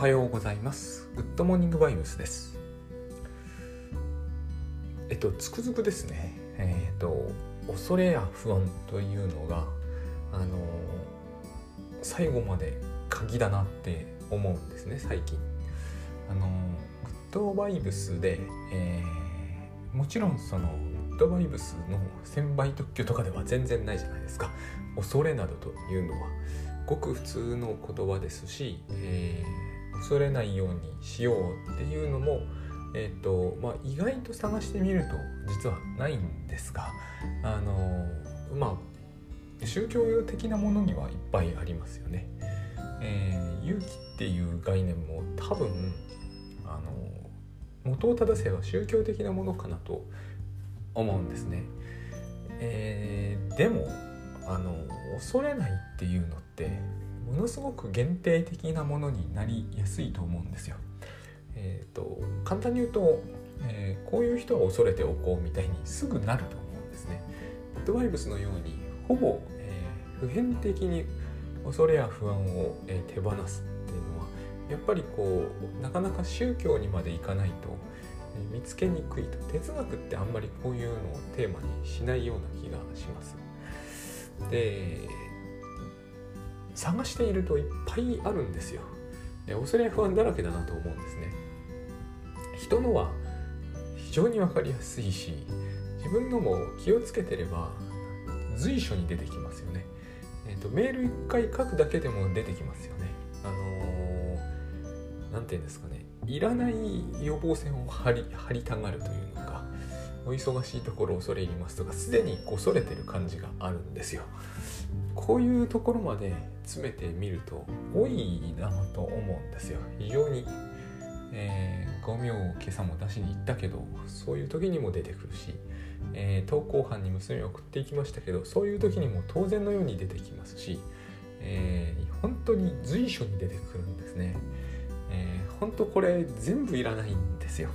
はようございます。グッドモーニングバイブスです。えっとつくづくですね。えっと恐れや不安というのがあの最後まで鍵だなって思うんですね最近。あのグッドバイブスで、えー、もちろんそのグッドバイブスの1000倍特許とかでは全然ないじゃないですか。恐れなどというのはごく普通の言葉ですし、えー、恐れないようにしようっていうのも、えーとまあ、意外と探してみると実はないんですがあのまあ宗教的なものにはいっぱいありますよね。えー、勇気っていう概念も多分あの元を正せば宗教的なものかなと思うんですね。えー、でもあの恐れないっていうのってものすごく限定的なものになりやすいと思うんですよ。えーと、簡単に言うと、えー、こういう人は恐れておこうみたいにすぐなると思うんですね。ドバイブスのようにほぼ、えー、普遍的に恐れや不安を、えー、手放すっていうのはやっぱりこうなかなか宗教にまでいかないと、え見つけにくいと哲学ってあんまりこういうのをテーマにしないような気がします。で探しているといっぱいあるんですよ。恐れ不安だらけだなと思うんですね。人のは非常に分かりやすいし自分のも気をつけてれば随所に出てきますよね、えーと、メール1回書くだけでも出てきますよね。あの何、ー、て言うんですかね。いらない予防線を張り張りたがるというのかお忙しいところ恐れ入りますとかすでに恐れてる感じがあるんですよ。こういうところまで詰めてみると多いなと思うんですよ。非常に、えー、ゴミを今朝も出しに行ったけどそういう時にも出てくるし、えー、投稿班に娘を送っていきましたけどそういう時にも当然のように出てきますし、えー、本当に随所に出てくるんですね、えー、本当これ全部いらないんですよ。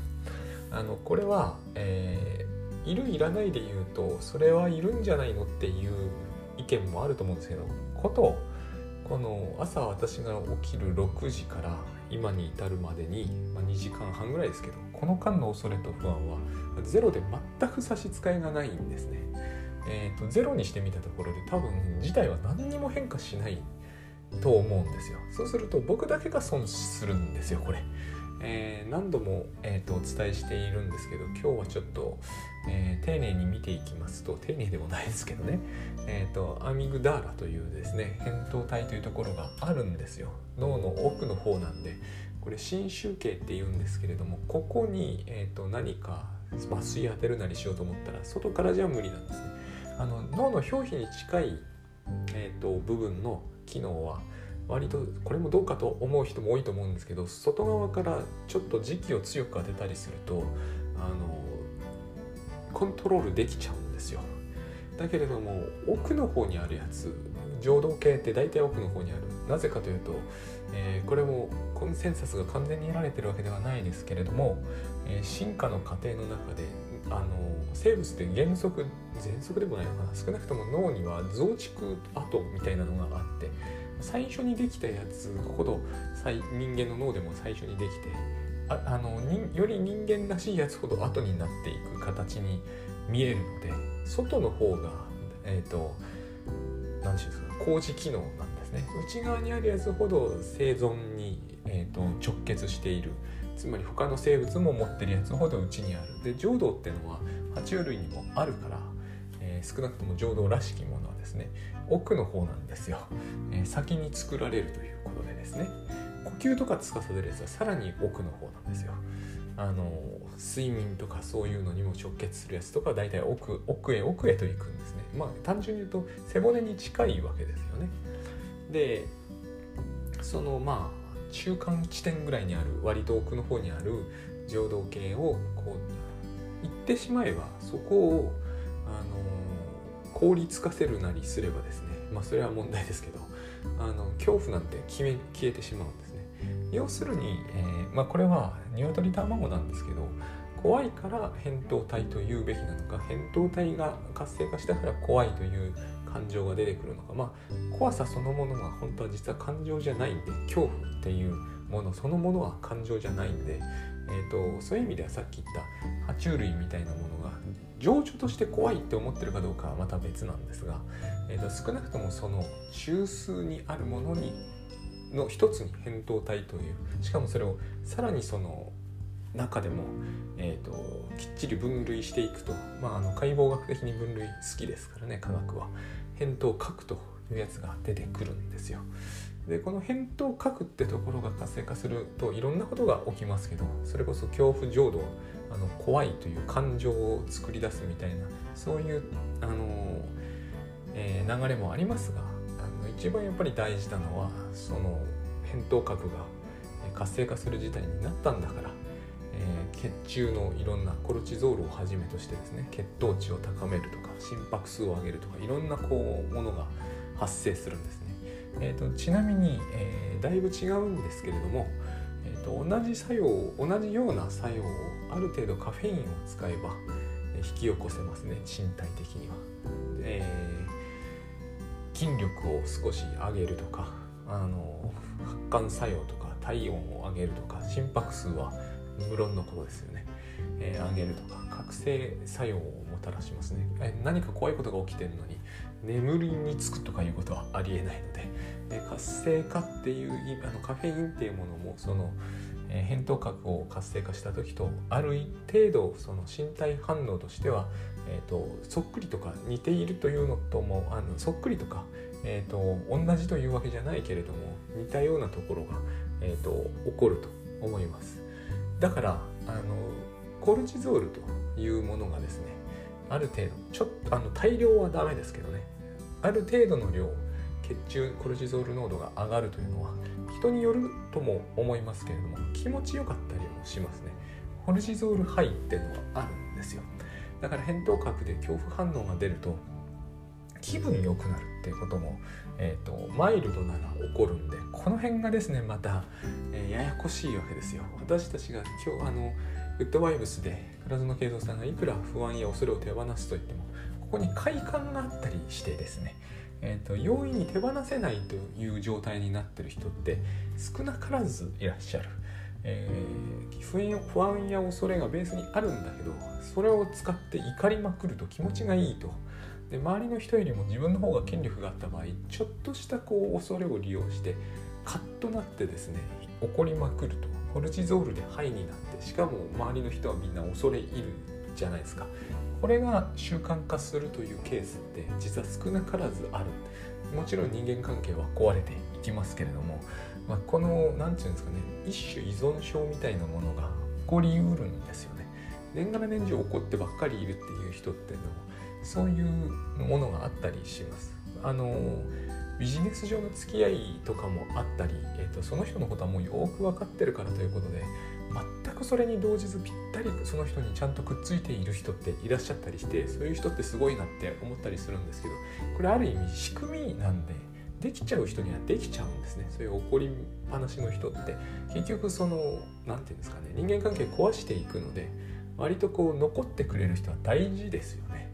あのこれは、えー、いるいらないで言うとそれはいるんじゃないのっていう意見もあると思うんですけどことこの朝私が起きる6時から今に至るまでに、まあ、2時間半ぐらいですけどこの間の恐れと不安はゼロで全く差し支えがないんですね。えーと、ゼロにしてみたところで多分事態は何にも変化しないと思うんですよ。そうすると僕だけが損するんですよこれ。えー、何度も、えーと、お伝えしているんですけど今日はちょっと、えー、丁寧に見ていきますと丁寧でもないですけどね、えーと、アミグダーラというですね扁桃体というところがあるんですよ。脳の奥の方なんでこれ新集計っていうんですけれどもここに、えーと、何か麻酔当てるなりしようと思ったら外からじゃ無理なんですね。あの脳の表皮に近い、えー、と部分の機能は割とこれもどうかと思う人も多いと思うんですけど外側からちょっと磁気を強く当てたりするとあのコントロールできちゃうんですよ。だけれども奥の方にあるやつ浄土系って大体奥の方にある。なぜかというと、えー、これもコンセンサスが完全に得られてるわけではないですけれども、えー、進化の過程の中であの生物って原則原則でもないのかな。少なくとも脳には増築跡みたいなのがあって最初にできたやつほど人間の脳でも最初にできてああのより人間らしいやつほど後になっていく形に見えるので外の方がえっ、ー、と何て言うんですか工事機能なんですね。内側にあるやつほど生存に、えーと、直結している。つまり他の生物も持ってるやつほど内にある。で浄土っていうのは爬虫類にもあるから、少なくとも浄土らしきものはですね奥の方なんですよ、えー、先に作られるということでですね呼吸とか司るやつはさらに奥の方なんですよ。あの睡眠とかそういうのにも直結するやつとか大体奥奥へ奥へと行くんですね。まあ単純に言うと背骨に近いわけですよね。でそのまあ中間地点ぐらいにある割と奥の方にある浄土系をこう行ってしまえばそこをあの効率化せるなりすればですねまあそれは問題ですけどあの恐怖なんて消え消えてしまうんですね。要するに、えー、まあ、これは鶏卵なんですけど怖いから扁桃体と言うべきなのか扁桃体が活性化したから怖いという感情が出てくるのかまあ怖さそのものが本当は実は感情じゃないんで恐怖っていうものそのものは感情じゃないんで、えーと、そういう意味ではさっき言った爬虫類みたいなものが情緒として怖いって思ってるかどうかはまた別なんですが、えーと、少なくともその中枢にあるものにの一つに扁桃体というしかもそれをさらにその中でも、えーと、きっちり分類していくと、まあ、あの解剖学的に分類好きですからね科学は扁桃核というやつが出てくるんですよ。でこの扁桃核ってところが活性化するといろんなことが起きますけどそれこそ恐怖浄土あの怖いという感情を作り出すみたいなそういうあの、えー、流れもありますがあの一番やっぱり大事なのはその扁桃核が活性化する事態になったんだからえ血中のいろんなコルチゾールをはじめとしてですね血糖値を高めるとか心拍数を上げるとかいろんなこうものが発生するんですね。えーと、ちなみに、えー、だいぶ違うんですけれども、と、同じ作用同じような作用をある程度カフェインを使えば、引き起こせますね身体的には。えー、筋力を少し上げるとかあの発汗作用とか体温を上げるとか心拍数は無論のことですよね、えー、上げるとか覚醒作用をもたらしますね、えー、何か怖いことが起きてるのに眠りにつくとかいうことはありえないので、活性化っていうあのカフェインっていうものもその、えー、扁桃核を活性化した時とある程度その身体反応としては、えーと、そっくりとか似ているというのともあのそっくりとか、えーと、同じというわけじゃないけれども似たようなところが、えーと起こると思います。だからあのコルチゾールというものがですねある程度ちょっとあの大量はダメですけどねある程度の量血中コルチゾール濃度が上がるというのは人によるとも思いますけれども気持ちよかったりもしますね。コルチゾールハイっていうのはあるんですよ。だから扁桃核で恐怖反応が出ると気分良くなるっていうことも、えーと、マイルドなら起こるんでこの辺がですねまた、えー、ややこしいわけですよ。私たちが今日あのウッドワイブスで倉園慶三さんがいくら不安や恐れを手放すと言ってもここに快感があったりしてですねえーと、容易に手放せないという状態になってる人って少なからずいらっしゃる、えー、不安や恐れがベースにあるんだけどそれを使って怒りまくると気持ちがいいと。で周りの人よりも自分の方が権力があった場合ちょっとしたこう恐れを利用してカッとなってですね怒りまくると。コルチゾールでハイになってしかも周りの人はみんな恐れ入るじゃないですか。これが習慣化するというケースって実は少なからずあるもちろん人間関係は壊れていきますけれども、まあ、この何て言うんですかね一種依存症みたいなものが起こりうるんですよね年がら年中怒ってばっかりいるっていう人っていうのもそういうものがあったりします。あのビジネス上の付き合いとかもあったり、えーと、その人のことはもうよく分かってるからということでくそれに動じずぴったりその人にちゃんとくっついている人っていらっしゃったりしてそういう人ってすごいなって思ったりするんですけどこれある意味仕組みなんでできちゃう人にはできちゃうんですね。そういう怒りっぱなしの人って。結局その何て言うんですかね。人間関係壊していくので割とこう残ってくれる人は大事ですよね。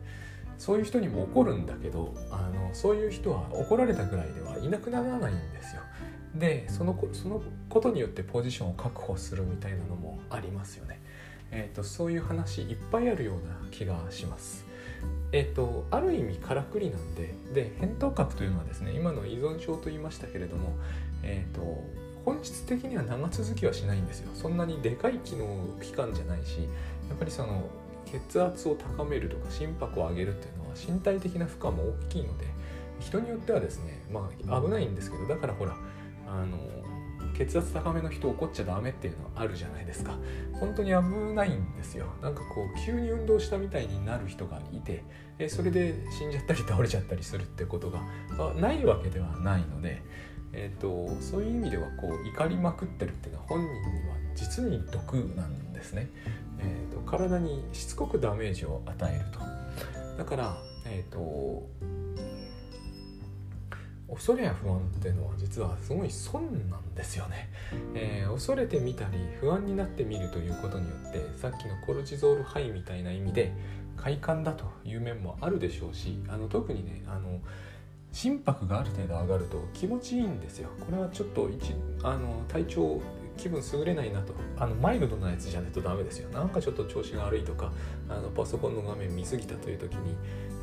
そういう人にも怒るんだけどあのそういう人は怒られたぐらいではいなくならないんですよ。でそのそのことによってポジションを確保するみたいなのもありますよね。えーと、そういう話いっぱいあるような気がします。えーと、ある意味からくりなんでで扁桃核というのはですね今の依存症と言いましたけれども、えーと本質的には長続きはしないんですよそんなにでかい機能器官じゃないしやっぱりその血圧を高めるとか心拍を上げるっていうのは身体的な負荷も大きいので人によってはですねまあ危ないんですけどだからほらあの血圧高めの人怒っちゃダメっていうのはあるじゃないですか。本当に危ないんですよ。なんかこう急に運動したみたいになる人がいてえそれで死んじゃったり倒れちゃったりするってことが、まあ、ないわけではないので、えーと、そういう意味ではこう怒りまくってるっていうのは本人には実に毒なんですね。えーと、体にしつこくダメージを与えると。だから、えーと、恐れや不安っていうのは実はすごい損なんですよね、えー、恐れてみたり不安になってみるということによってさっきのコルチゾールハイみたいな意味で快感だという面もあるでしょうしあの特にねあの心拍がある程度上がると気持ちいいんですよ。これはちょっと一あの体調気分優れないなと。あのマイルドなやつじゃないとダメですよ。なんかちょっと調子が悪いとかあのパソコンの画面見すぎたという時に、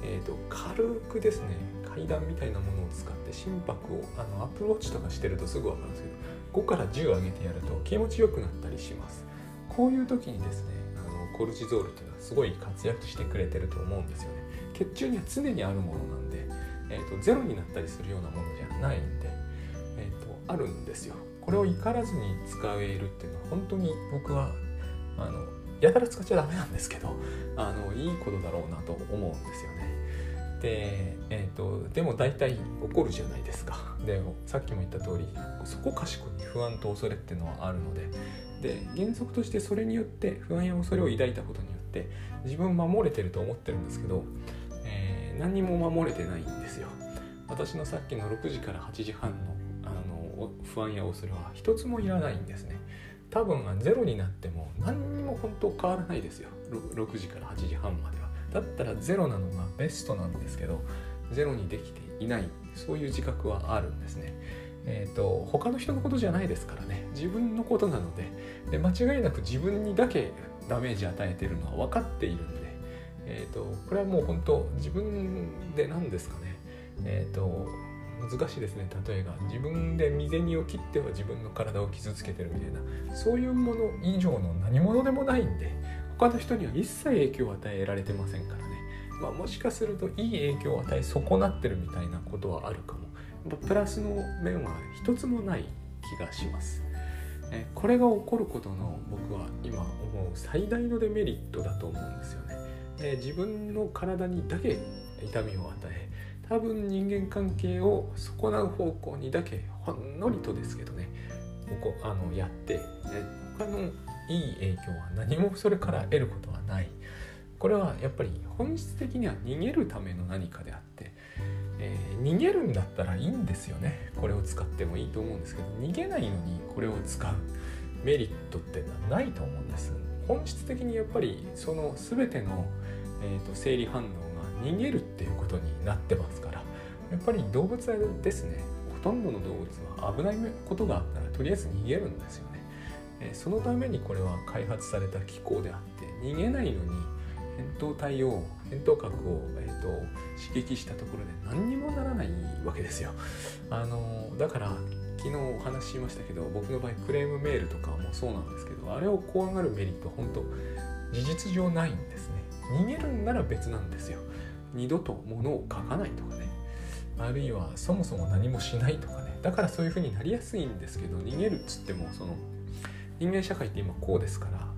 えーと、軽くですね階段みたいなものを使って心拍をあのアップルウォッチとかしてるとすぐ分かるんですけど5から10上げてやると気持ちよくなったりします。こういう時にですねあのコルチゾールっていうのはすごい活躍してくれてると思うんですよね。血中には常にあるものなんで、えーと、ゼロになったりするようなものじゃないんで、えーと、あるんですよ。これを怒らずに使えるっていうのは本当に僕はあのやたら使っちゃダメなんですけどあのいいことだろうなと思うんですよね。で,、えーと、でも大体怒るじゃないですか。でさっきも言った通りそこかしこに不安と恐れっていうのはあるのでで原則としてそれによって不安や恐れを抱いたことによって自分守れてると思ってるんですけど、えー、何も守れてないんですよ。私のさっきの6時から8時半のあの不安や恐れは一つもいらないんですね多分ゼロになっても何にも本当変わらないですよ 6, 時から8時半までだったらゼロなのがベストなんですけどゼロにできていないそういう自覚はあるんですね。えーと、他の人のことじゃないですからね。自分のことなのでで間違いなく自分にだけダメージ与えてるのは分かっているんで、えーと、これはもう本当自分で何ですかね。え、ー、と難しいですね。例えが自分で身銭を切っては自分の体を傷つけてるみたいなそういうもの以上の何者でもないんで他の人には一切影響を与えられてませんからね、まあ、もしかするといい影響を与え損なってるみたいなことはあるかも。プラスの面は一つもない気がします。これが起こることの僕は今思う最大のデメリットだと思うんですよね、え自分の体にだけ痛みを与え多分人間関係を損なう方向にだけほんのりとですけどね。ここあのやって他のいい影響は何もそれから得ることはない。これはやっぱり本質的には逃げるための何かであって、えー、逃げるんだったらいいんですよね。これを使ってもいいと思うんですけど逃げないのにこれを使う。メリットってないと思うんです。本質的にやっぱりその全ての、えーと生理反応が逃げるっていうことになってますからやっぱり動物ですね。ほとんどの動物は危ないことがあったらとりあえず逃げるんですよね、えそのためにこれは開発された機構であって逃げないのに扁桃体を扁桃核を、えーと、刺激したところで何にもならないわけですよ。あのだから昨日お話ししましたけど僕の場合クレームメールとかもそうなんですけどあれを怖がるメリット本当事実上ないんですね。逃げるんなら別なんですよ。二度と物を書かないとかね。あるいはそもそも何もしないとかね。だからそういうふうになりやすいんですけど逃げるっつってもその人間社会って今こうですから、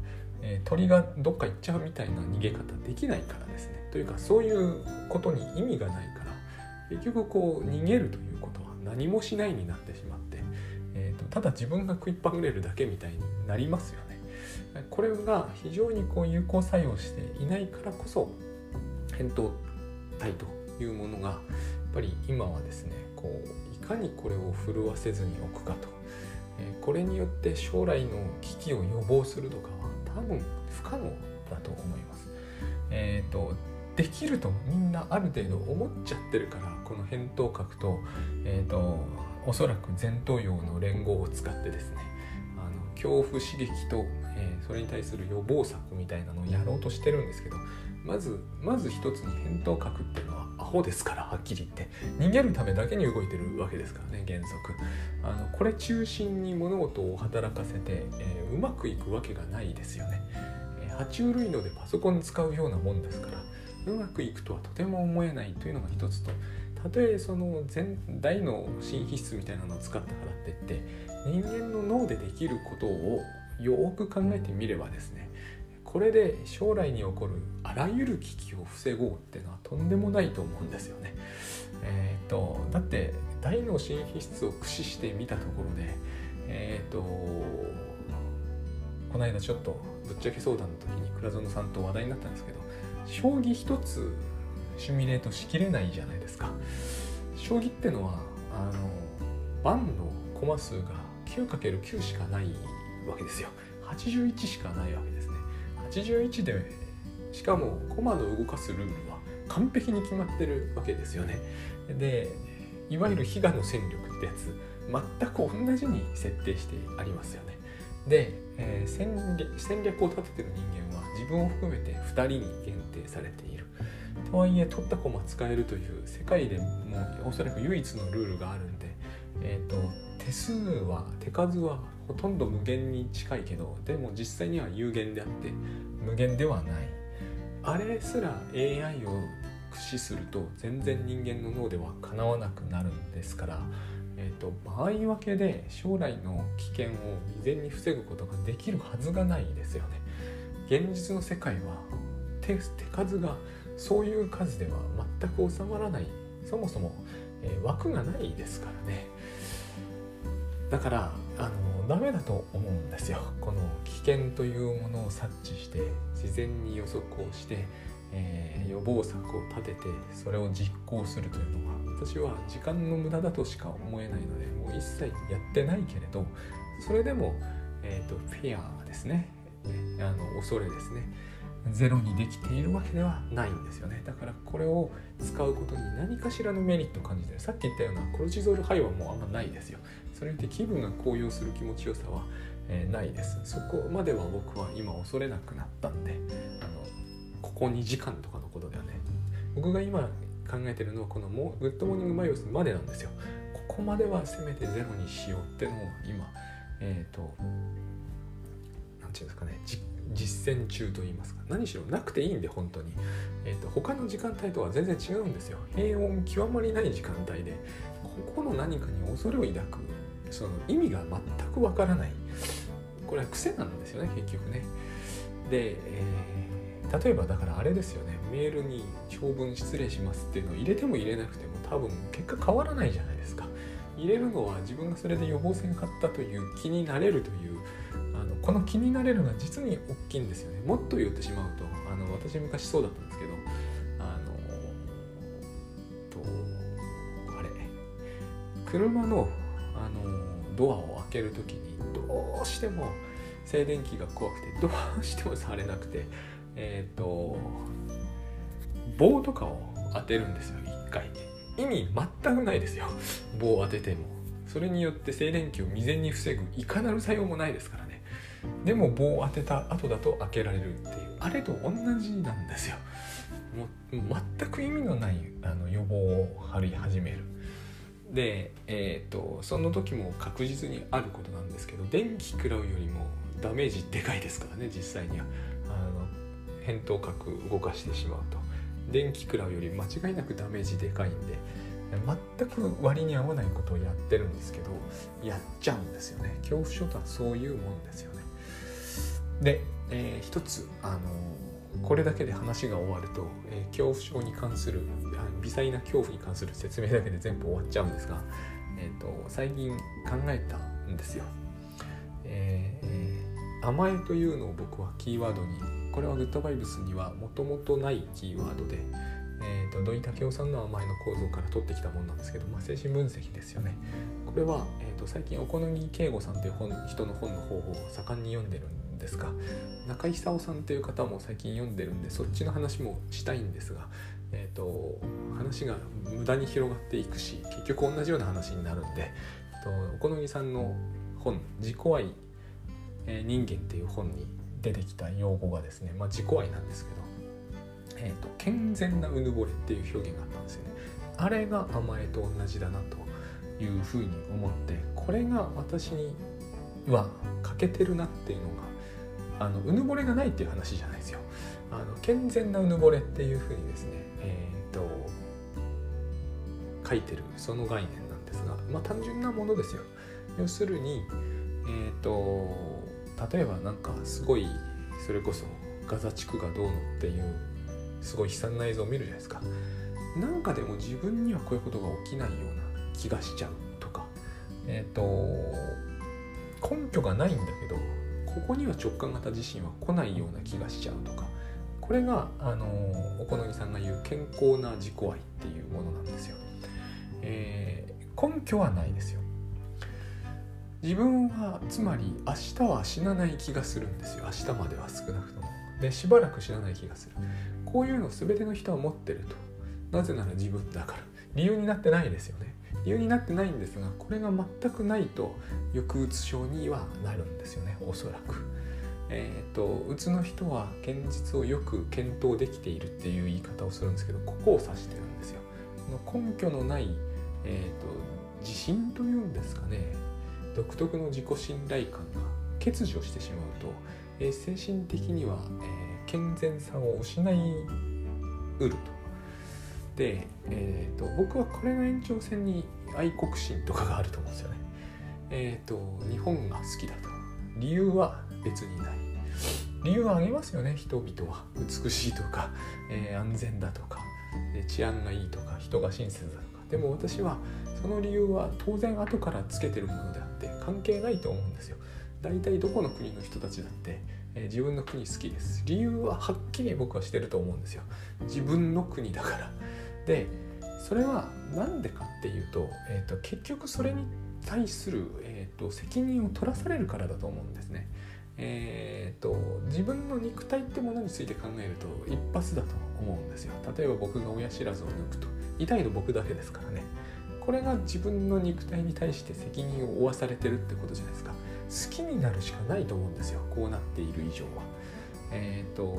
えー、鳥がどっか行っちゃうみたいな逃げ方できないからですね。というかそういうことに意味がないから結局こう逃げるということは何もしないになってしまって、えーと、ただ自分が食いっぱぐれるだけみたいになりますよね。これが非常にこう有効作用していないからこそ扁桃体というものがやっぱり今はですねこういかにこれを震わせずに置くかと、えこれによって将来の危機を予防するとかは多分不可能だと思います。えーと、できるとみんなある程度思っちゃってるからこの扁桃核と,、えーと、おそらく前頭葉の連合を使ってですねあの恐怖刺激と、えー、それに対する予防策みたいなのをやろうとしてるんですけどまずまず一つに扁桃核っていうのはアホですからはっきり言って。逃げるためだけに動いてるわけですからね原則。あのこれ中心に物事を働かせて、えー、うまくいくわけがないですよね、えー、爬虫類のでパソコン使うようなもんですからうまくいくとはとても思えないというのが一つと。たとえその全大の新皮質みたいなのを使ったからって言って人間の脳でできることをよく考えてみればですねこれで将来に起こるあらゆる危機を防ごうっていうのはとんでもないと思うんですよね。えーと、だって大脳新皮質を駆使してみたところでえっ、とこの間ちょっとぶっちゃけ相談の時に倉園さんと話題になったんですけど将棋一つシミュレートしきれないじゃないですか。将棋ってのはあの盤の駒数が 9×9 しかないわけですよ。81しかないわけですね。81でしかも駒の動かすルールは完璧に決まってるわけですよね。でいわゆる比嘉の戦力ってやつ全く同じに設定してありますよね。で、えー、戦略戦略を立ててる人間は自分を含めて2人に限定されているとはいえ取った駒使えるという世界でもおそらく唯一のルールがあるんで、えーと、手数は手数はほとんど無限に近いけどでも実際には有限であって無限ではない。あれすら AI を駆使すると全然人間の脳ではかなわなくなるんですから、えーと、場合分けで将来の危険を未然に防ぐことができるはずがないですよね。現実の世界は手手数がそういう数では全く収まらない。そもそも、えー、枠がないですからね。だからあのダメだと思うんですよ。この危険というものを察知して事前に予測をして、えー、予防策を立ててそれを実行するというのは私は時間の無駄だとしか思えないのでもう一切やってないけれどそれでも、えーと、フェアですね。あの恐れですね。ゼロにできているわけではないんですよね。だからこれを使うことに何かしらのメリットを感じてるさっき言ったようなコルチゾールハイはもうあんまないですよ。それによって気分が高揚する気持ちよさは、えー、ないです。そこまでは僕は今恐れなくなったんであのここ2時間とかのことではね。僕が今考えてるのはこのもグッドモーニングバイブスまでなんですよ。ここまではせめてゼロにしようってのを今えっ、ー、と何て言うんですかね実践中と言いますか。何しろなくていいんで本当に、えーと、他の時間帯とは全然違うんですよ。平穏極まりない時間帯でここの何かに恐れを抱くその意味が全くわからない。これは癖なんですよね結局ね。で、えー、例えばだからあれですよね。メールに長文失礼しますっていうのを入れても入れなくても多分結果変わらないじゃないですか。入れるのは自分がそれで予防線買ったという気になれるというあのこの気になれるのが実に大きいんですよね。もっと言ってしまうとあの私昔そうだったんですけどあのとあれ。車のドアを開ける時にどうしても静電気が怖くてどうしても触れなくてえっ、ー、と棒とかを当てるんですよ一回意味全くないですよ棒を当てても。それによって静電気を未然に防ぐいかなる作用もないですからね。でも棒を当てた後だと開けられるっていう。あれと同じなんですよ。もう全く意味のないあの予防を張り始める。で、えーと、その時も確実にあることなんですけど電気食らうよりもダメージでかいですからね実際には。あの扁桃核動かしてしまうと。電気食らうより間違いなくダメージでかいんで全く割に合わないことをやってるんですけどやっちゃうんですよね。恐怖症とはそういうもんですよね。で、えー、一つあのこれだけで話が終わると、えー、恐怖症に関する微細な恐怖に関する説明だけで全部終わっちゃうんですが、えーと、最近考えたんですよ、えー、甘えというのを僕はキーワードにこれはグッドバイブスにはもともとないキーワードで、えーと、土井武雄さんの甘えの構造から取ってきたものなんですけど、まあ、精神分析ですよね。これは、えーと、最近小此木圭吾さんという本人の本の方法を盛んに読んでるんですか中井久夫さんという方も最近読んでるんでそっちの話もしたいんですが、えーと、話が無駄に広がっていくし結局同じような話になるんで、えーと、お好みさんの本「自己愛、え、人間」っていう本に出てきた用語がですね、まあ、自己愛なんですけど、えーと、健全なうぬぼれっていう表現があったんですよね。あれが甘えと同じだなというふうに思ってこれが私には欠けてるなっていうのがあのうぬぼれがないっていう話じゃないですよあの健全なうぬぼれっていうふうにですねえ、ー、と書いてるその概念なんですがまあ単純なものですよ。要するにえ、ー、と例えばなんかすごいそれこそガザ地区がどうのっていうすごい悲惨な映像を見るじゃないですか。なんかでも自分にはこういうことが起きないような気がしちゃうとか。え、ー、と根拠がないんだけどここには直感型地震は来ないような気がしちゃうとか。これがあのお好みさんが言う健康な自己愛っていうものなんですよ、えー、根拠はないですよ。自分はつまり明日は死なない気がするんですよ。明日までは少なくとも。でしばらく死なない気がする。こういうの全ての人は持ってると。なぜなら自分だから。理由になってないですよね。理由になってないんですがこれが全くないと抑うつ症にはなるんですよね。おそらく。えーと、うつの人は現実をよく検討できているっていう言い方をするんですけどここを指してるんですよ。根拠のない、えーと、自信というんですかね独特の自己信頼感が欠如してしまうと、えー、精神的には、えー、健全さを失いうると。で、えーと、僕はこれの延長線に愛国心とかがあると思うんですよね。え、ー、と日本が好きだと理由は別にない。理由はあげますよね。人々は。美しいとか、えー、安全だとか治安がいいとか人が親切だとか。でも私はその理由は当然後からつけてるものであって関係ないと思うんですよ。大体どこの国の人たちだって、えー、自分の国好きです。理由ははっきり僕はしてると思うんですよ。自分の国だから。でそれは何でかっていうと,、えーと、結局それに対する、えと、責任を取らされるからだと思うんですね。えーと、自分の肉体ってものについて考えると一発だと思うんですよ。例えば僕が親知らずを抜くと痛いの僕だけですからね。これが自分の肉体に対して責任を負わされてるってことじゃないですか。好きになるしかないと思うんですよ。こうなっている以上は。えっ、ー、と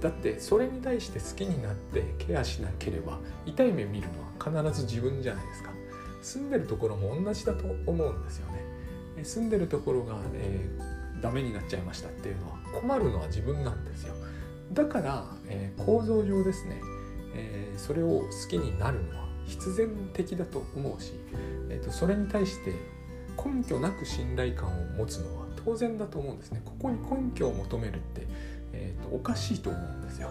だってそれに対して好きになってケアしなければ痛い目見るのは必ず自分じゃないですか住んでるところも同じだと思うんですよね住んでるところが、えー、ダメになっちゃいましたっていうのは困るのは自分なんですよ。だから、えー、構造上ですね、えー、それを好きになるのは必然的だと思うし、えーと、それに対して根拠なく信頼感を持つのは当然だと思うんですね。ここに根拠を求めるってえーと、おかしいと思うんですよ、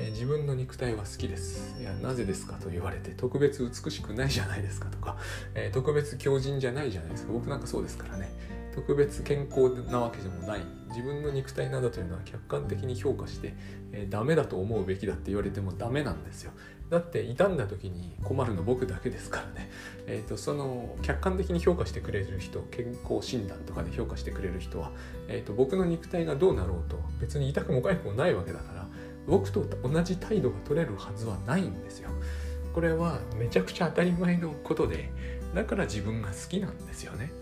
えー、自分の肉体は好きです。いやなぜですかと言われて特別美しくないじゃないですかとか、えー、特別強靭じゃないじゃないですか。僕なんかそうですからね。特別健康なわけでもない。自分の肉体などというのは客観的に評価して、えー、ダメだと思うべきだって言われてもダメなんですよ。だって傷んだ時に困るの僕だけですからね、えーと、その客観的に評価してくれる人健康診断とかで評価してくれる人は、えーと、僕の肉体がどうなろうと別に痛くも痒くもないわけだから僕と同じ態度が取れるはずはないんですよ。これはめちゃくちゃ当たり前のことでだから自分が好きなんですよね。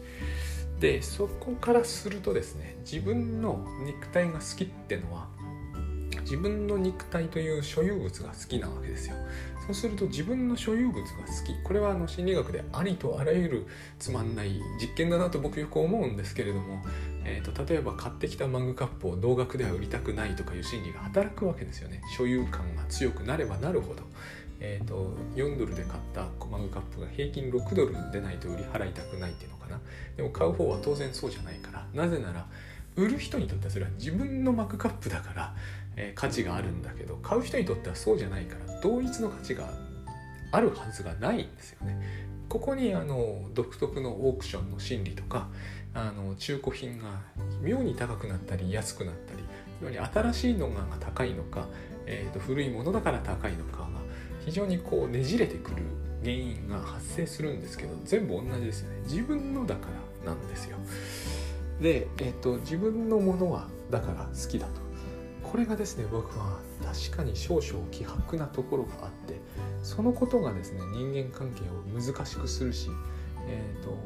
でそこからするとですね自分の肉体が好きってのは自分の肉体という所有物が好きなわけですよ。そうすると自分の所有物が好き。これはあの心理学でありとあらゆるつまんない実験だなと僕よく思うんですけれども、えーと、例えば買ってきたマグカップを同額では売りたくないとかいう心理が働くわけですよね。所有感が強くなればなるほど。えーと、4ドルで買ったマグカップが平均6ドルでないと売り払いたくないっていうのかな。でも買う方は当然そうじゃないから。なぜなら売る人にとってはそれは自分のマグカップだからえ価値があるんだけど買う人にとってはそうじゃないから同一の価値があるはずがないんですよね。ここにあの独特のオークションの心理とかあの中古品が妙に高くなったり安くなったりより新しいのが高いのか、えー、と古いものだから高いのかが非常にこうねじれてくる原因が発生するんですけど全部同じですよね。自分のだからなんですよ。で、えーと自分のものはだから好きだと。これがですね僕は確かに少々希薄なところがあってそのことがですね人間関係を難しくするしえ、ー、と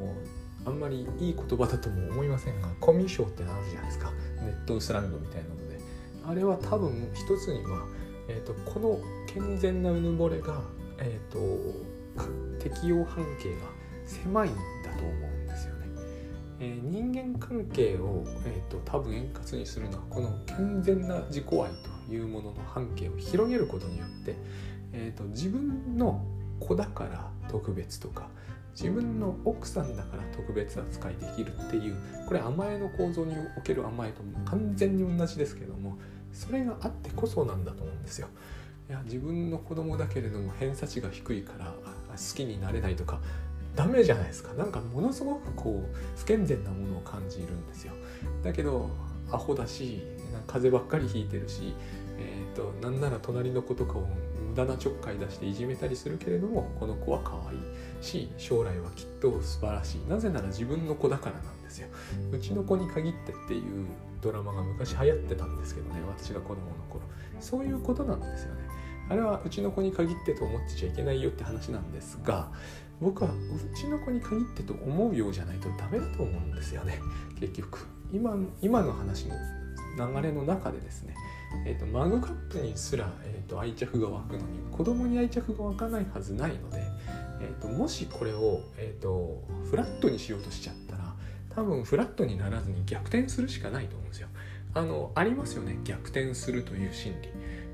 あんまりいい言葉だとも思いませんがコミュ障ってあるじゃないですか。ネットスラングみたいなので。あれは多分一つには、えーと、この健全なうぬぼれが、えーと適用半径が狭いえー、人間関係を、えーと、多分円滑にするのはこの健全な自己愛というものの半径を広げることによって、えーと、自分の子だから特別とか自分の奥さんだから特別扱いできるっていうこれ甘えの構造における甘えと完全に同じですけどもそれがあってこそなんだと思うんですよ。いや自分の子供だけれども偏差値が低いから好きになれないとかダメじゃないですか。なんかものすごくこう不健全なものを感じるんですよ。だけどアホだし風ばっかりひいてるし、えーと、なんなら隣の子とかを無駄なちょっかい出していじめたりするけれどもこの子は可愛いし将来はきっと素晴らしい。なぜなら自分の子だからなんですよ。うちの子に限ってっていうドラマが昔流行ってたんですけどね私が子供の頃。そういうことなんですよね。あれはうちの子に限ってと思ってちゃいけないよって話なんですが僕はうちの子に限ってと思うようじゃないとダメだと思うんですよね。結局。今今の話の流れの中でですね、えーと、マグカップにすら、えーと、愛着が湧くのに子供に愛着が湧かないはずないので、えーと、もしこれを、えー、とフラットにしようとしちゃったら多分フラットにならずに逆転するしかないと思うんですよ。あのありますよね。逆転するという心理。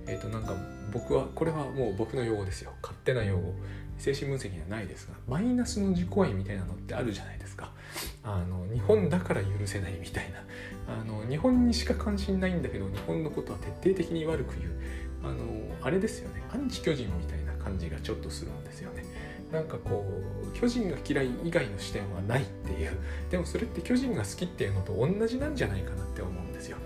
えー、となんか僕はこれはもう僕の用語ですよ。勝手な用語。精神分析にはないですがマイナスの自己愛みたいなのってあるじゃないですか。あの日本だから許せないみたいな。あの日本にしか関心ないんだけど日本のことは徹底的に悪く言う。あのあれですよね。アンチ巨人みたいな感じがちょっとするんですよね。なんかこう巨人が嫌い以外の視点はないっていう。でもそれって巨人が好きっていうのと同じなんじゃないかなって思うんですよ。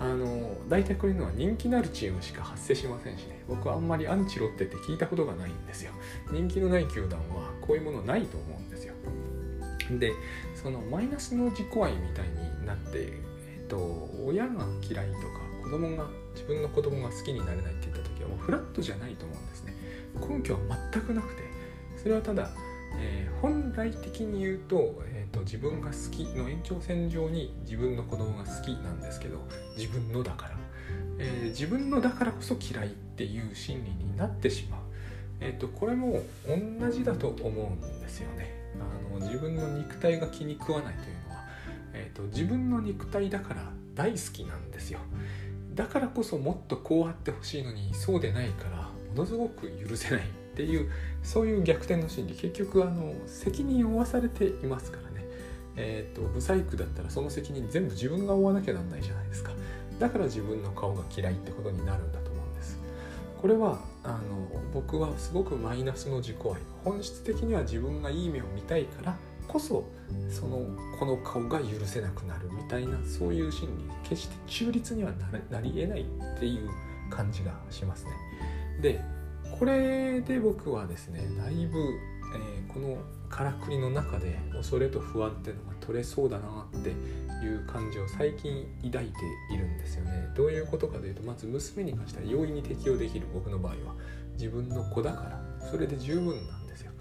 あの大体こういうのは人気のあるチームしか発生しませんしね。僕はあんまりアンチロッテって聞いたことがないんですよ。人気のない球団はこういうものないと思うんですよ。でそのマイナスの自己愛みたいになって、えっと、親が嫌いとか子供が自分の子供が好きになれないって言った時はもうフラットじゃないと思うんですね。根拠は全くなくて。それはただ、えー、本来的に言うと,、えーと、自分が好きの延長線上に自分の子供が好きなんですけど自分のだから、えー、自分のだからこそ嫌いっていう心理になってしまう、えーと、これも同じだと思うんですよね。あの自分の肉体が気に食わないというのは、えーと自分の肉体だから大好きなんですよ。だからこそもっとこうあってほしいのにそうでないからものすごく許せない。っていうそういう逆転の心理。結局あの責任を負わされていますからね。えっ、とブサイクだったらその責任全部自分が負わなきゃなんないじゃないですか。だから自分の顔が嫌いってことになるんだと思うんです。これはあの僕はすごくマイナスの自己愛。本質的には自分がいい目を見たいからこそそのこの顔が許せなくなる。みたいなそういう心理。決して中立にはなり得ないっていう感じがしますね。でこれで僕はですねだいぶ、えー、このからくりの中で恐れと不安っていうのが取れそうだなっていう感じを最近抱いているんですよね。どういうことかというとまず娘に関しては容易に適用できる僕の場合は自分の子だからそれで十分なんですよ。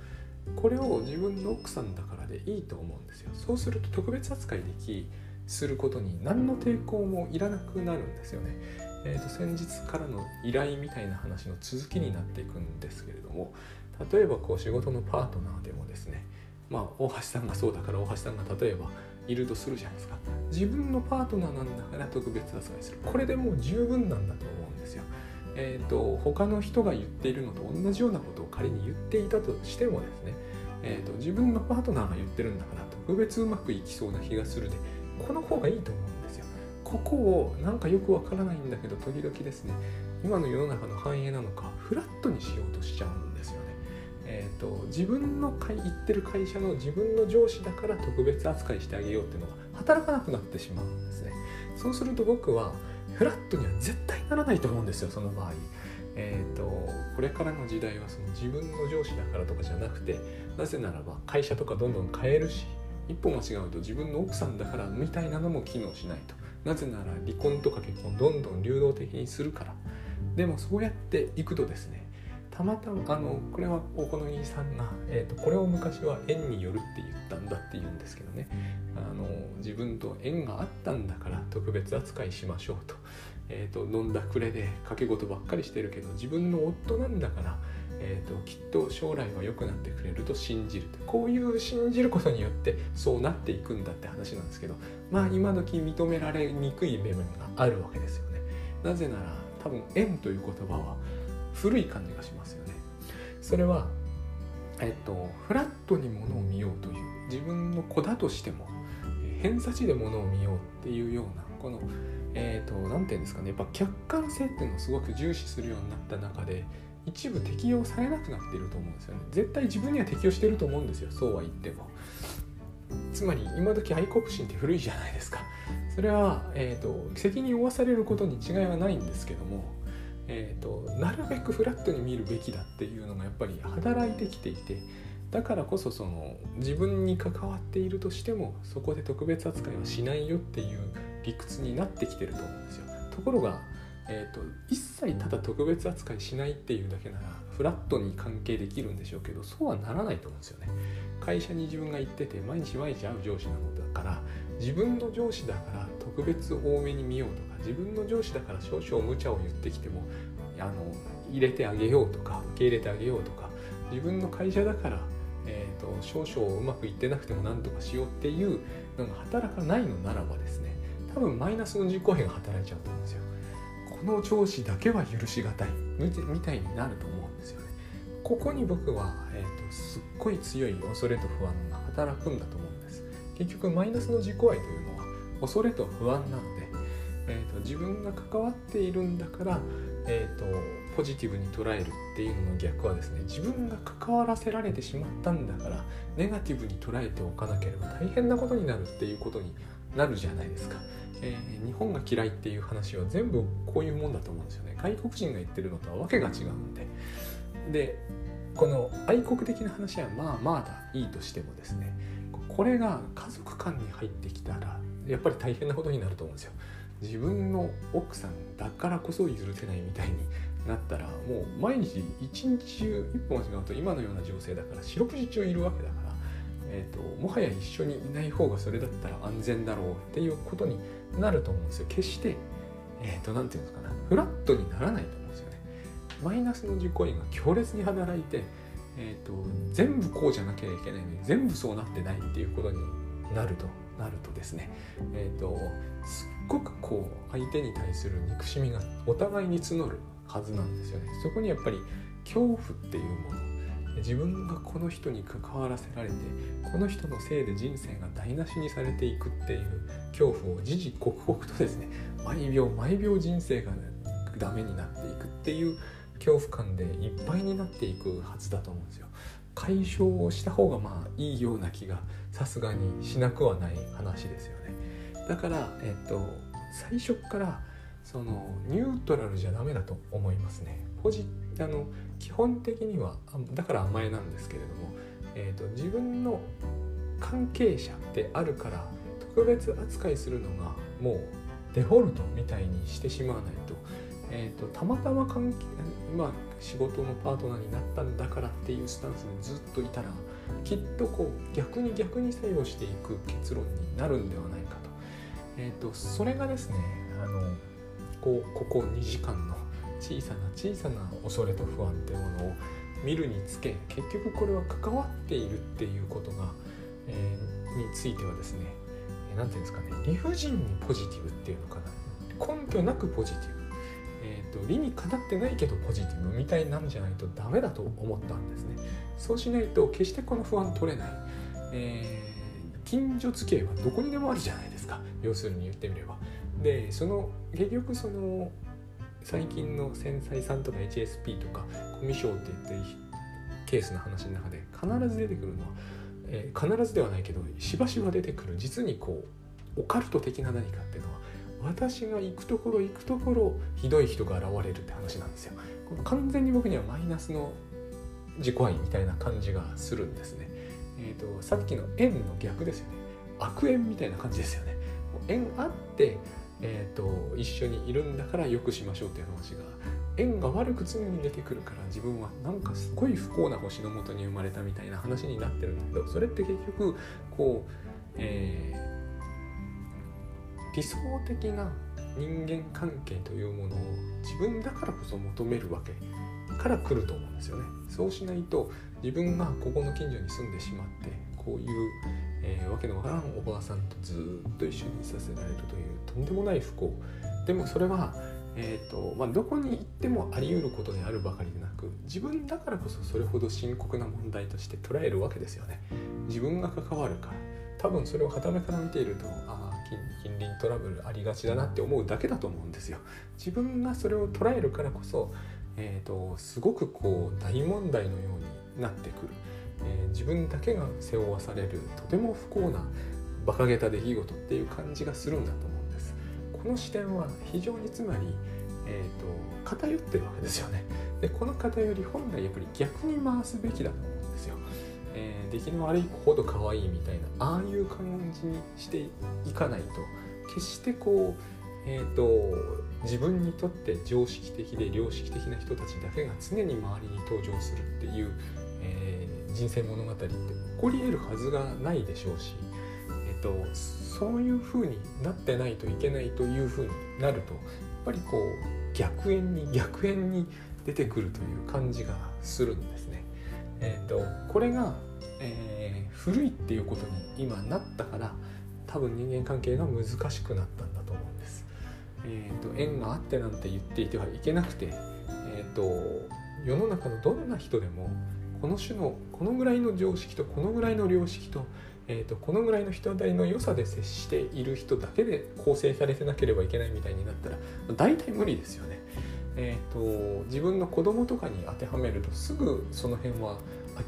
これを自分の奥さんだからでいいと思うんですよ。そうすると特別扱いできすることに何の抵抗もいらなくなるんですよね。えー、と先日からの依頼みたいな話の続きになっていくんですけれども例えばこう仕事のパートナーでもですねまあ大橋さんがそうだから大橋さんが例えばいるとするじゃないですか自分のパートナーなんだから特別扱いするこれでもう十分なんだと思うんですよ。えーと、他の人が言っているのと同じようなことを仮に言っていたとしてもですね、えーと自分のパートナーが言ってるんだから特別うまくいきそうな気がするでこの方がいいと思うん。ここをなんかよくわからないんだけど時々ですね今の世の中の繁栄なのかフラットにしようとしちゃうんですよね。えーと、自分の行ってる会社の自分の上司だから特別扱いしてあげようっていうのが働かなくなってしまうんですね。そうすると僕はフラットには絶対ならないと思うんですよその場合。えーと、これからの時代はその自分の上司だからとかじゃなくてなぜならば会社とかどんどん変えるし一歩間違うと自分の奥さんだからみたいなのも機能しないとなぜなら離婚とか結婚どんどん流動的にするから。でもそうやっていくとですねたまたまあのこれはお好みさんが、えーと、これを昔は縁によるって言ったんだって言うんですけどね。あの自分と縁があったんだから特別扱いしましょうと,、えーと、飲んだくれで掛け事ばっかりしてるけど自分の夫なんだからえーと、きっと将来は良くなってくれると信じるこういう信じることによってそうなっていくんだって話なんですけどまあ今時認められにくい部分があるわけですよね。なぜなら多分縁という言葉は古い感じがしますよね。それはえっとフラットにものを見ようという自分の子だとしても偏差値でものを見ようっていうようなこのえっ、ー、と何て言うんですかね。やっぱ客観性っていうのをすごく重視するようになった中で一部適用されなくなっていると思うんですよね。絶対自分には適用してると思うんですよ。そうは言っても。つまり今時愛国心って古いじゃないですか。それは、えーと、責任を負わされることに違いはないんですけども、えーと、なるべくフラットに見るべきだっていうのがやっぱり働いてきていてだからこそその自分に関わっているとしてもそこで特別扱いはしないよっていう理屈になってきてると思うんですよ。ところがえーと、一切ただ特別扱いしないっていうだけならフラットに関係できるんでしょうけどそうはならないと思うんですよね。会社に自分が行ってて毎日毎日会う上司なのだから自分の上司だから特別多めに見ようとか自分の上司だから少々無茶を言ってきてもあの入れてあげようとか受け入れてあげようとか自分の会社だから、えーと、少々うまくいってなくても何とかしようっていうのが働かないのならばですね多分マイナスの自己変が働いちゃうと思うんですよ。この上司だけは許しがたい。みたいになると思うんですよね。ここに僕は、えーと、すっごい強い恐れと不安が働くんだと思うんです。結局マイナスの自己愛というのは恐れと不安なので、えーと、自分が関わっているんだから、えーとポジティブに捉えるっていうのの逆はですね自分が関わらせられてしまったんだからネガティブに捉えておかなければ大変なことになるっていうことになるじゃないですか、えー、日本が嫌いっていう話は全部こういうもんだと思うんですよね。外国人が言ってるのとはわけが違うんで。でこの愛国的な話はまあまあだいいとしてもですね。これが家族間に入ってきたらやっぱり大変なことになると思うんですよ。自分の奥さんだからこそ許せないみたいになったらもう毎日一日中一歩間違うと今のような情勢だから四六時中いるわけだから。えーと、もはや一緒にいない方がそれだったら安全だろうっていうことになると思うんですよ。決してえっ、ー、と何て言うんですかね。フラットにならないと思うんですよね。マイナスの自己意が強烈に働いて、えーと、全部こうじゃなきゃいけないのに全部そうなってないっていうことになるとなるとですね。えっ、ー、とすっごくこう相手に対する憎しみがお互いに募るはずなんですよね。そこにやっぱり恐怖っていうもの自分がこの人に関わらせられてこの人のせいで人生が台無しにされていくっていう恐怖を時々刻々とですね 毎秒毎秒人生がダメになっていくっていう恐怖感でいっぱいになっていくはずだと思うんですよ。解消をした方がまあいいような気がさすがにしなくはない話ですよね。だから、えっと、最初からそのニュートラルじゃダメだと思いますね。ポジあの基本的にはだから甘えなんですけれども、えーと、自分の関係者であるから特別扱いするのがもうデフォルトみたいにしてしまわないと,、えーと、たまたま関係今仕事のパートナーになったんだからっていうスタンスでずっといたらきっとこう逆に逆に作用していく結論になるんではないかと,、えーと、それがですねあのこうここ2時間の小さな小さな恐れと不安っていうものを見るにつけ結局これは関わっているっていうことが、えー、についてはですね何て言うんですかね理不尽にポジティブっていうのかな。根拠なくポジティブ、えーと、理にかなってないけどポジティブみたいなんじゃないとダメだと思ったんですね。そうしないと決してこの不安取れない、えー、近所付き合いはどこにでもあるじゃないですか。要するに言ってみれば。でその結局その最近の繊細さんとか HSP とかコミュ障って言ってケースの話の中で必ず出てくるのは、えー、必ずではないけどしばしば出てくる実にこうオカルト的な何かっていうのは私が行くところ行くところひどい人が現れるって話なんですよ。この完全に僕にはマイナスの自己愛みたいな感じがするんですね。えーと、さっきの縁の逆ですよね。悪縁みたいな感じですよね。縁あってえーと、一緒にいるんだからよくしましょうっていう話が縁が悪く常に出てくるから自分はなんかすごい不幸な星のもとに生まれたみたいな話になってるんだけどそれって結局こう、えー、理想的な人間関係というものを自分だからこそ求めるわけから来ると思うんですよね。そうしないと自分がここの近所に住んでしまってこういうえー、わけのわからんおばあさんとずっと一緒にさせられるというとんでもない不幸。でもそれは、えーとまあ、どこに行ってもあり得ることであるばかりでなく自分だからこそそれほど深刻な問題として捉えるわけですよね。自分が関わるから。多分それをはためから見ているとああ近隣トラブルありがちだなって思うだけだと思うんですよ。自分がそれを捉えるからこそ、えーとすごくこう大問題のようになってくる。えー、自分だけが背負わされるとても不幸な馬鹿げた出来事っていう感じがするんだと思うんです。この視点は非常につまり、えーと、偏ってるわけですよね。でこの偏り本来やっぱり逆に回すべきだと思うんですよ、えー、出来の悪い子ほど可愛いみたいなああいう感じにしていかないと決してこう、えーと、自分にとって常識的で良識的な人たちだけが常に周りに登場するっていう、人生物語って起こり得るはずがないでしょうし、えーと、そういうふうになってないといけないというふうになるとやっぱりこう逆縁に逆縁に出てくるという感じがするんですね。えーと、これが、えー、古いっていうことに今なったから多分人間関係が難しくなったんだと思うんです。えーと、縁があってなんて言っていてはいけなくて、えーと、世の中のどんな人でもこの種のこのぐらいの常識とこのぐらいの良識と,、えーと、このぐらいの人当たりの良さで接している人だけで構成されてなければいけないみたいになったら大体無理ですよね。えーと自分の子供とかに当てはめるとすぐその辺は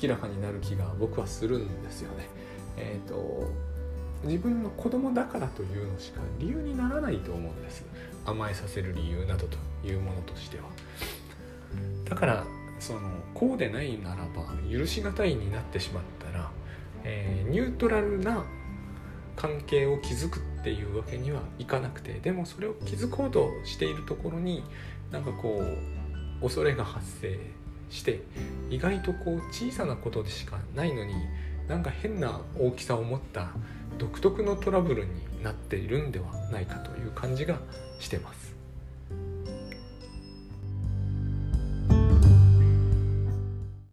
明らかになる気が僕はするんですよね。えーと自分の子供だからというのしか理由にならないと思うんです甘えさせる理由などというものとしてはだからそのこうでないならば許し難いになってしまったら、えー、ニュートラルな関係を築くっていうわけにはいかなくてでもそれを築こうとしているところになんかこう恐れが発生して意外とこう小さなことでしかないのになんか変な大きさを持った独特のトラブルになっているんではないかという感じがしてます。